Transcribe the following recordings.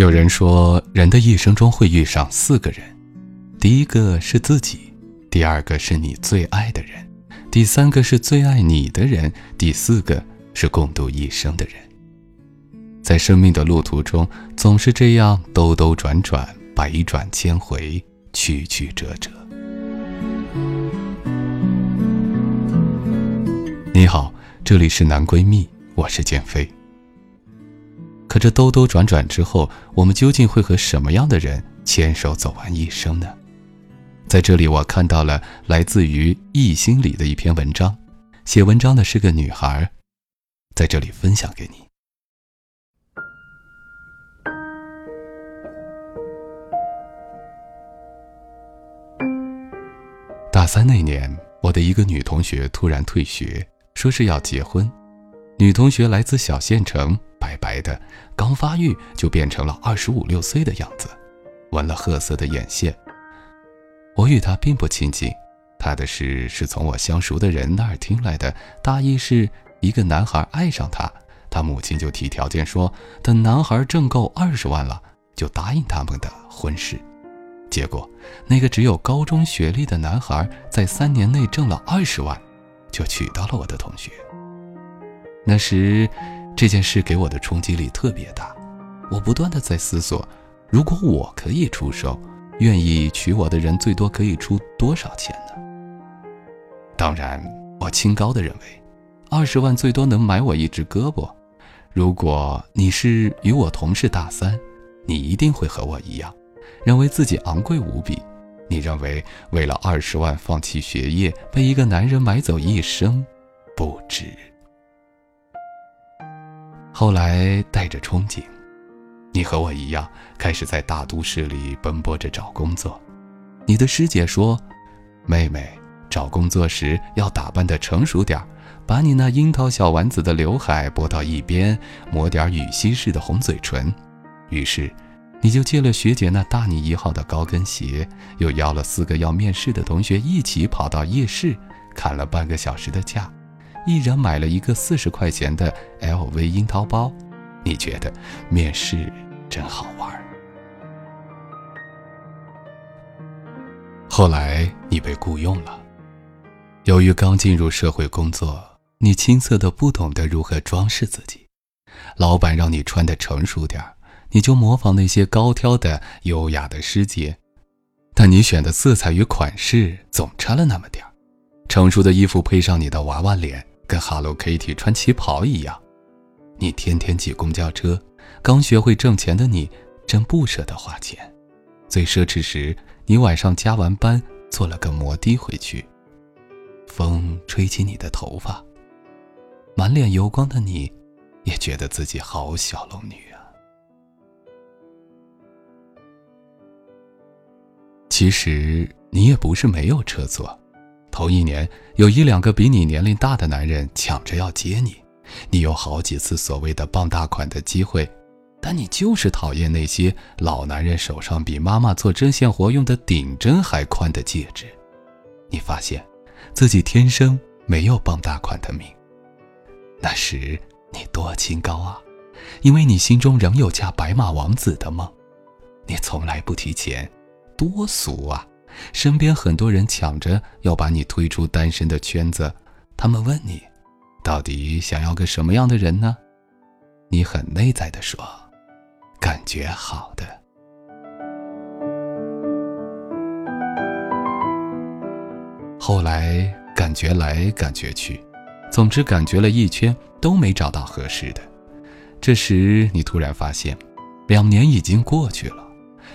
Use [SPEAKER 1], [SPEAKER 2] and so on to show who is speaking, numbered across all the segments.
[SPEAKER 1] 有人说，人的一生中会遇上四个人，第一个是自己，第二个是你最爱的人，第三个是最爱你的人，第四个是共度一生的人。在生命的路途中，总是这样兜兜转转，百转千回，曲曲折折。你好，这里是男闺蜜，我是建飞。可这兜兜转转之后，我们究竟会和什么样的人牵手走完一生呢？在这里，我看到了来自于易心里的一篇文章，写文章的是个女孩，在这里分享给你。大三那年，我的一个女同学突然退学，说是要结婚。女同学来自小县城。白白的，刚发育就变成了二十五六岁的样子，纹了褐色的眼线。我与他并不亲近，他的事是从我相熟的人那儿听来的，大意是一个男孩爱上他，他母亲就提条件说，等男孩挣够二十万了，就答应他们的婚事。结果，那个只有高中学历的男孩在三年内挣了二十万，就娶到了我的同学。那时。这件事给我的冲击力特别大，我不断的在思索，如果我可以出手，愿意娶我的人最多可以出多少钱呢？当然，我清高的认为，二十万最多能买我一只胳膊。如果你是与我同是大三，你一定会和我一样，认为自己昂贵无比。你认为为了二十万放弃学业，被一个男人买走一生，不值。后来带着憧憬，你和我一样开始在大都市里奔波着找工作。你的师姐说：“妹妹，找工作时要打扮的成熟点儿把你那樱桃小丸子的刘海拨到一边，抹点雨西式的红嘴唇。”于是，你就借了学姐那大你一号的高跟鞋，又邀了四个要面试的同学一起跑到夜市，砍了半个小时的价。一人买了一个四十块钱的 LV 樱桃包，你觉得面试真好玩？后来你被雇佣了，由于刚进入社会工作，你青涩的不懂得如何装饰自己，老板让你穿的成熟点你就模仿那些高挑的、优雅的师姐，但你选的色彩与款式总差了那么点成熟的衣服配上你的娃娃脸。跟 Hello Kitty 穿旗袍一样，你天天挤公交车，刚学会挣钱的你真不舍得花钱。最奢侈时，你晚上加完班坐了个摩的回去，风吹起你的头发，满脸油光的你，也觉得自己好小龙女啊。其实你也不是没有车坐。头一年，有一两个比你年龄大的男人抢着要接你，你有好几次所谓的傍大款的机会，但你就是讨厌那些老男人手上比妈妈做针线活用的顶针还宽的戒指。你发现，自己天生没有傍大款的命。那时你多清高啊，因为你心中仍有嫁白马王子的梦。你从来不提钱，多俗啊！身边很多人抢着要把你推出单身的圈子，他们问你，到底想要个什么样的人呢？你很内在的说，感觉好的。后来感觉来感觉去，总之感觉了一圈都没找到合适的。这时你突然发现，两年已经过去了。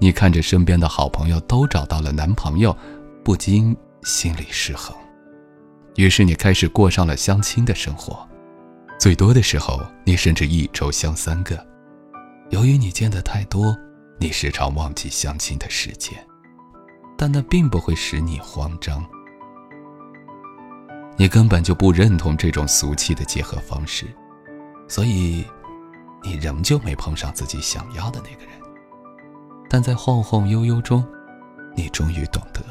[SPEAKER 1] 你看着身边的好朋友都找到了男朋友，不禁心里失衡。于是你开始过上了相亲的生活。最多的时候，你甚至一周相三个。由于你见的太多，你时常忘记相亲的时间，但那并不会使你慌张。你根本就不认同这种俗气的结合方式，所以你仍旧没碰上自己想要的那个人。但在晃晃悠悠中，你终于懂得，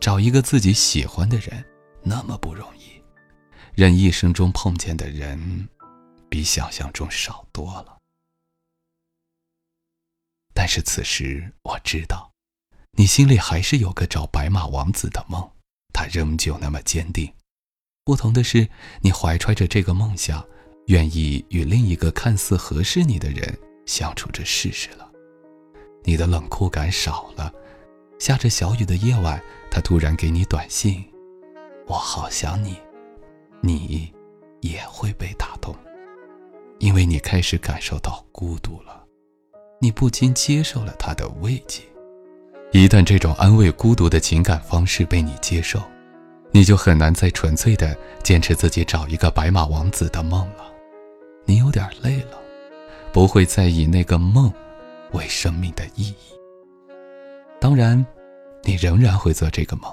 [SPEAKER 1] 找一个自己喜欢的人那么不容易。人一生中碰见的人，比想象中少多了。但是此时我知道，你心里还是有个找白马王子的梦，他仍旧那么坚定。不同的是，你怀揣着这个梦想，愿意与另一个看似合适你的人相处着试试了。你的冷酷感少了。下着小雨的夜晚，他突然给你短信：“我好想你。”你也会被打动，因为你开始感受到孤独了，你不禁接受了他的慰藉。一旦这种安慰孤独的情感方式被你接受，你就很难再纯粹的坚持自己找一个白马王子的梦了。你有点累了，不会再以那个梦为生命的意义。当然，你仍然会做这个梦，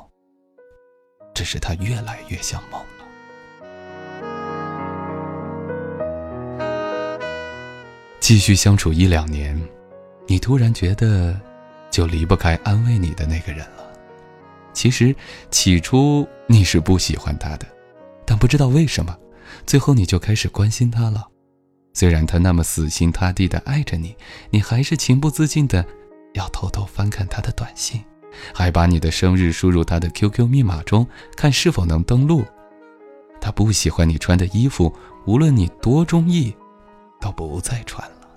[SPEAKER 1] 只是它越来越像梦了。继续相处一两年，你突然觉得，就离不开安慰你的那个人了。其实起初你是不喜欢他的，但不知道为什么，最后你就开始关心他了。虽然他那么死心塌地的爱着你，你还是情不自禁的要偷偷翻看他的短信，还把你的生日输入他的 QQ 密码中，看是否能登录。他不喜欢你穿的衣服，无论你多中意。都不再穿了。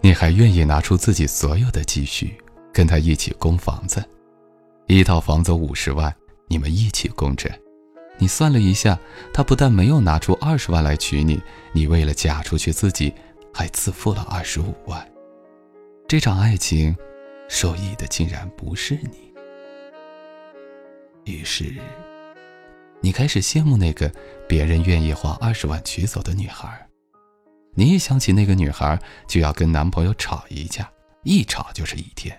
[SPEAKER 1] 你还愿意拿出自己所有的积蓄，跟他一起供房子，一套房子五十万，你们一起供着。你算了一下，他不但没有拿出二十万来娶你，你为了嫁出去，自己还自付了二十五万。这场爱情，受益的竟然不是你。于是，你开始羡慕那个别人愿意花二十万娶走的女孩。你一想起那个女孩，就要跟男朋友吵一架，一吵就是一天。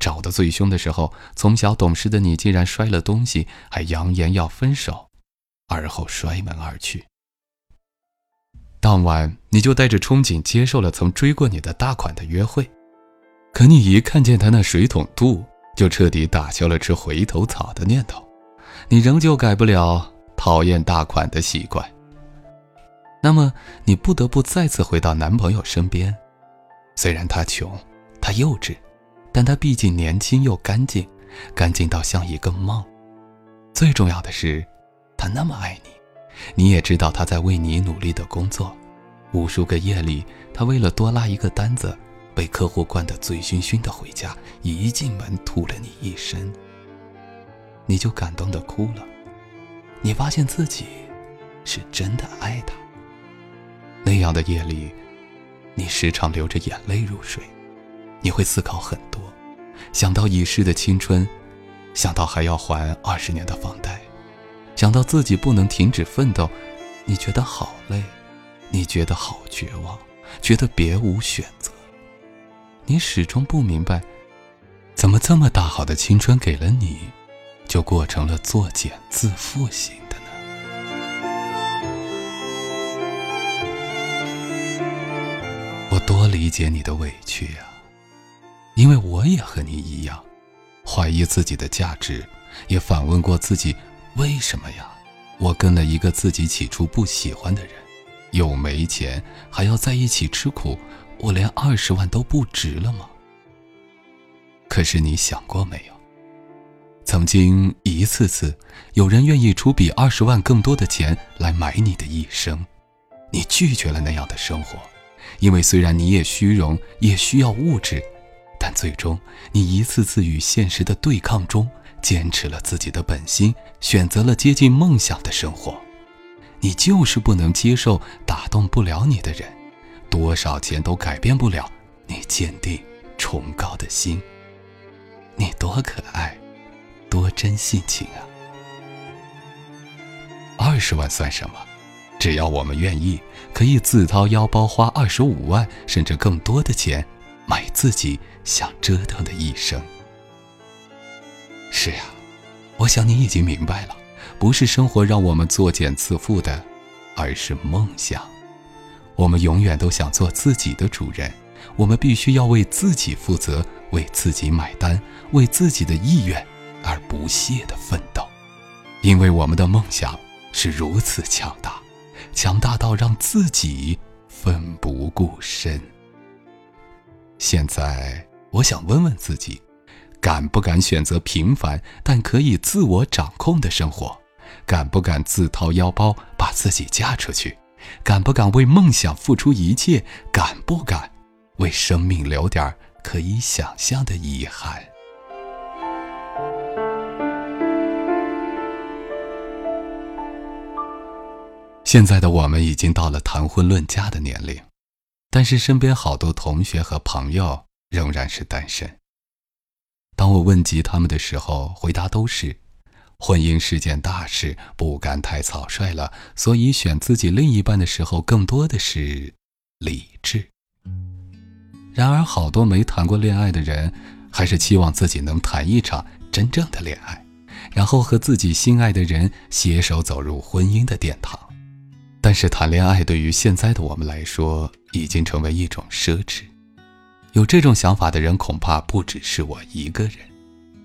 [SPEAKER 1] 吵得最凶的时候，从小懂事的你竟然摔了东西，还扬言要分手，而后摔门而去。当晚，你就带着憧憬接受了曾追过你的大款的约会，可你一看见他那水桶肚，就彻底打消了吃回头草的念头。你仍旧改不了讨厌大款的习惯。那么你不得不再次回到男朋友身边，虽然他穷，他幼稚，但他毕竟年轻又干净，干净到像一个梦。最重要的是，他那么爱你，你也知道他在为你努力的工作。无数个夜里，他为了多拉一个单子，被客户灌得醉醺醺的回家，一进门吐了你一身，你就感动的哭了。你发现自己是真的爱他。那样的夜里，你时常流着眼泪入睡，你会思考很多，想到已逝的青春，想到还要还二十年的房贷，想到自己不能停止奋斗，你觉得好累，你觉得好绝望，觉得别无选择。你始终不明白，怎么这么大好的青春给了你，就过成了作茧自缚型的呢？我。多理解你的委屈呀，因为我也和你一样，怀疑自己的价值，也反问过自己：为什么呀？我跟了一个自己起初不喜欢的人，又没钱，还要在一起吃苦，我连二十万都不值了吗？可是你想过没有？曾经一次次，有人愿意出比二十万更多的钱来买你的一生，你拒绝了那样的生活。因为虽然你也虚荣，也需要物质，但最终你一次次与现实的对抗中，坚持了自己的本心，选择了接近梦想的生活。你就是不能接受打动不了你的人，多少钱都改变不了你坚定崇高的心。你多可爱，多真性情啊！二十万算什么？只要我们愿意，可以自掏腰包花二十五万甚至更多的钱，买自己想折腾的一生。是啊，我想你已经明白了，不是生活让我们作茧自缚的，而是梦想。我们永远都想做自己的主人，我们必须要为自己负责，为自己买单，为自己的意愿而不懈的奋斗，因为我们的梦想是如此强大。强大到让自己奋不顾身。现在，我想问问自己：敢不敢选择平凡但可以自我掌控的生活？敢不敢自掏腰包把自己嫁出去？敢不敢为梦想付出一切？敢不敢为生命留点可以想象的遗憾？现在的我们已经到了谈婚论嫁的年龄，但是身边好多同学和朋友仍然是单身。当我问及他们的时候，回答都是：婚姻是件大事，不敢太草率了，所以选自己另一半的时候更多的是理智。然而，好多没谈过恋爱的人，还是期望自己能谈一场真正的恋爱，然后和自己心爱的人携手走入婚姻的殿堂。但是谈恋爱对于现在的我们来说，已经成为一种奢侈。有这种想法的人，恐怕不只是我一个人，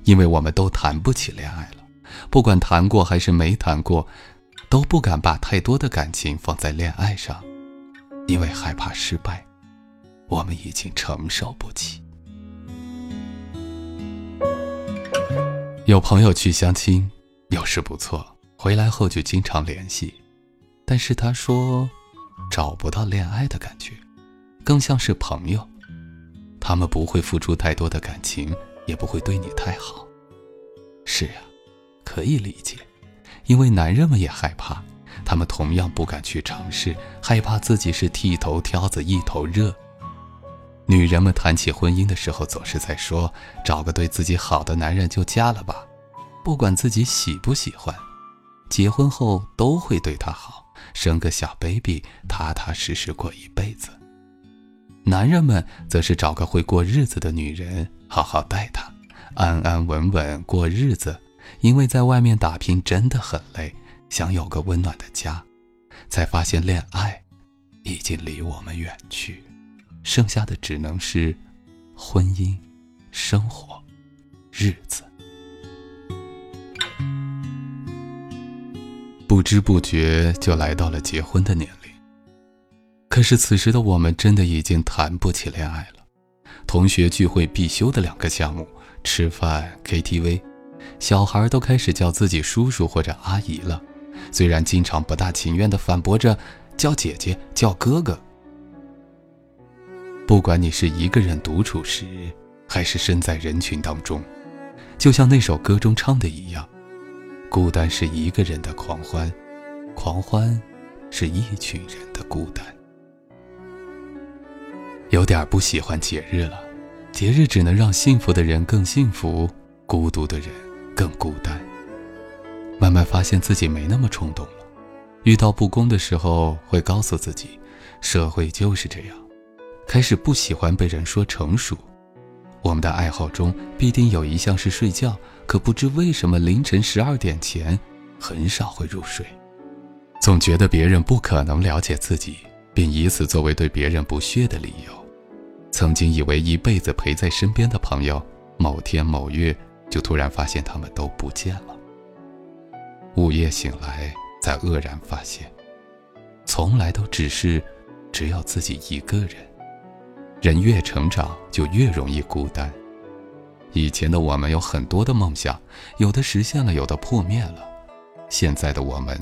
[SPEAKER 1] 因为我们都谈不起恋爱了。不管谈过还是没谈过，都不敢把太多的感情放在恋爱上，因为害怕失败，我们已经承受不起。有朋友去相亲，有时不错，回来后就经常联系。但是他说，找不到恋爱的感觉，更像是朋友。他们不会付出太多的感情，也不会对你太好。是啊，可以理解，因为男人们也害怕，他们同样不敢去尝试，害怕自己是剃头挑子一头热。女人们谈起婚姻的时候，总是在说，找个对自己好的男人就嫁了吧，不管自己喜不喜欢，结婚后都会对他好。生个小 baby，踏踏实实过一辈子。男人们则是找个会过日子的女人，好好待她，安安稳稳过日子。因为在外面打拼真的很累，想有个温暖的家，才发现恋爱已经离我们远去，剩下的只能是婚姻、生活、日子。不知不觉就来到了结婚的年龄。可是此时的我们真的已经谈不起恋爱了。同学聚会必修的两个项目：吃饭、KTV，小孩都开始叫自己叔叔或者阿姨了。虽然经常不大情愿地反驳着叫姐姐、叫哥哥。不管你是一个人独处时，还是身在人群当中，就像那首歌中唱的一样。孤单是一个人的狂欢，狂欢是一群人的孤单。有点不喜欢节日了，节日只能让幸福的人更幸福，孤独的人更孤单。慢慢发现自己没那么冲动了，遇到不公的时候会告诉自己，社会就是这样。开始不喜欢被人说成熟。我们的爱好中必定有一项是睡觉。可不知为什么，凌晨十二点前很少会入睡，总觉得别人不可能了解自己，并以此作为对别人不屑的理由。曾经以为一辈子陪在身边的朋友，某天某月就突然发现他们都不见了。午夜醒来，才愕然发现，从来都只是只有自己一个人。人越成长，就越容易孤单。以前的我们有很多的梦想，有的实现了，有的破灭了。现在的我们，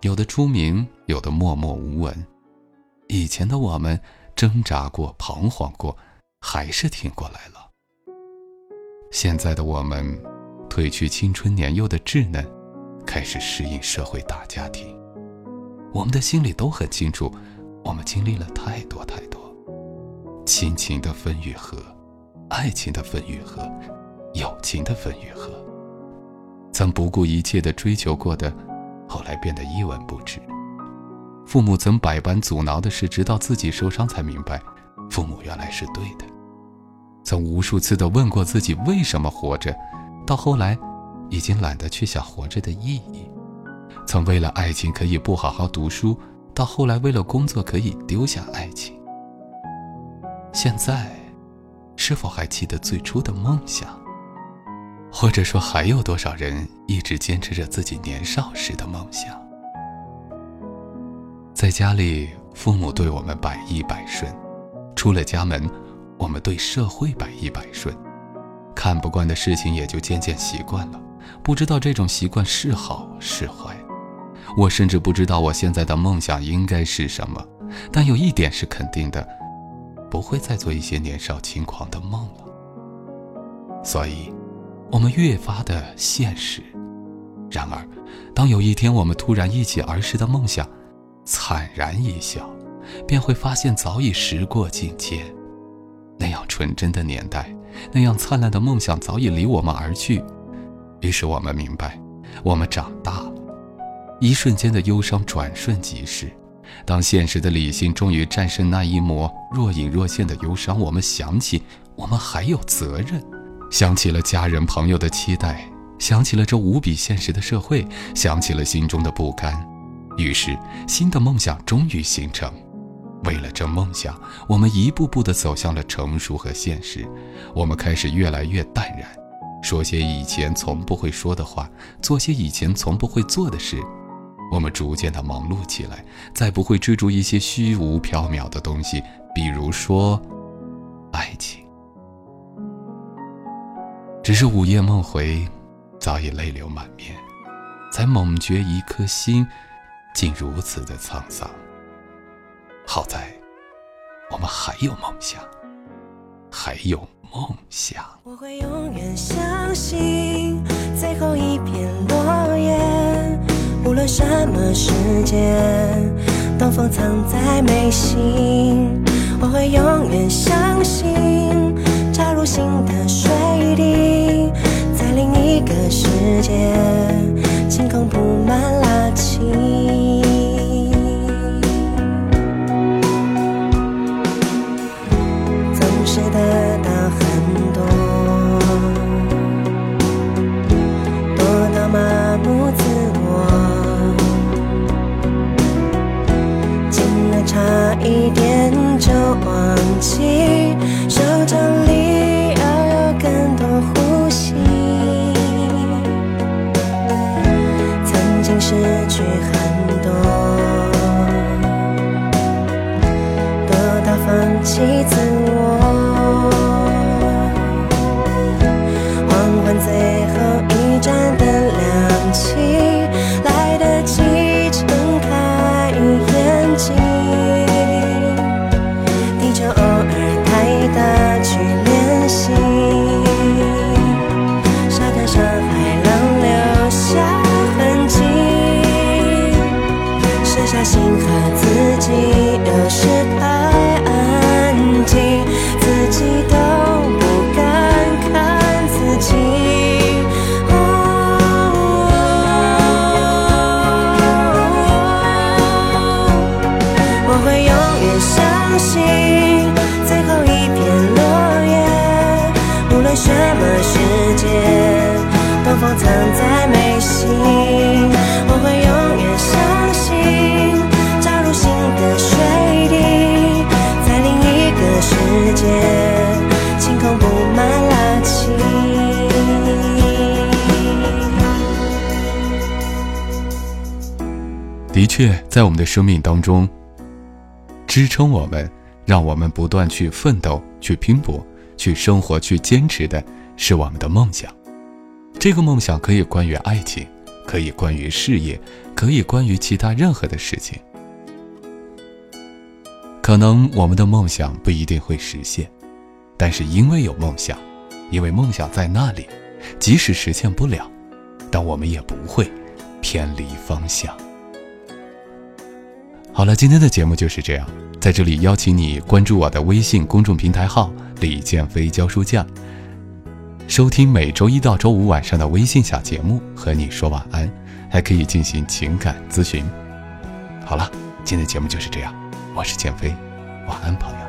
[SPEAKER 1] 有的出名，有的默默无闻。以前的我们挣扎过，彷徨过，还是挺过来了。现在的我们，褪去青春年幼的稚嫩，开始适应社会大家庭。我们的心里都很清楚，我们经历了太多太多，亲情的分与合，爱情的分与合。友情的分与合，曾不顾一切的追求过的，后来变得一文不值。父母曾百般阻挠的事，直到自己受伤才明白，父母原来是对的。曾无数次的问过自己为什么活着，到后来，已经懒得去想活着的意义。曾为了爱情可以不好好读书，到后来为了工作可以丢下爱情。现在，是否还记得最初的梦想？或者说，还有多少人一直坚持着自己年少时的梦想？在家里，父母对我们百依百顺；出了家门，我们对社会百依百顺。看不惯的事情也就渐渐习惯了，不知道这种习惯是好是坏。我甚至不知道我现在的梦想应该是什么，但有一点是肯定的。不会再做一些年少轻狂的梦了，所以，我们越发的现实。然而，当有一天我们突然忆起儿时的梦想，惨然一笑，便会发现早已时过境迁。那样纯真的年代，那样灿烂的梦想早已离我们而去。于是我们明白，我们长大了。一瞬间的忧伤转瞬即逝。当现实的理性终于战胜那一抹若隐若现的忧伤，我们想起我们还有责任，想起了家人朋友的期待，想起了这无比现实的社会，想起了心中的不甘。于是，新的梦想终于形成。为了这梦想，我们一步步地走向了成熟和现实。我们开始越来越淡然，说些以前从不会说的话，做些以前从不会做的事。我们逐渐的忙碌起来，再不会追逐一些虚无缥缈的东西，比如说，爱情。只是午夜梦回，早已泪流满面，才猛觉一颗心，竟如此的沧桑。好在，我们还有梦想，还有梦想。
[SPEAKER 2] 我会永远相信最后一片落叶。无论什么时间，东风藏在眉心，我会永远相信，插入新的水滴，在另一个世界，晴空布满拉青。
[SPEAKER 1] 差一点就忘记手掌确，在我们的生命当中，支撑我们、让我们不断去奋斗、去拼搏、去生活、去坚持的，是我们的梦想。这个梦想可以关于爱情，可以关于事业，可以关于其他任何的事情。可能我们的梦想不一定会实现，但是因为有梦想，因为梦想在那里，即使实现不了，但我们也不会偏离方向。好了，今天的节目就是这样。在这里邀请你关注我的微信公众平台号“李建飞教书匠”，收听每周一到周五晚上的微信小节目，和你说晚安，还可以进行情感咨询。好了，今天的节目就是这样，我是建飞，晚安，朋友。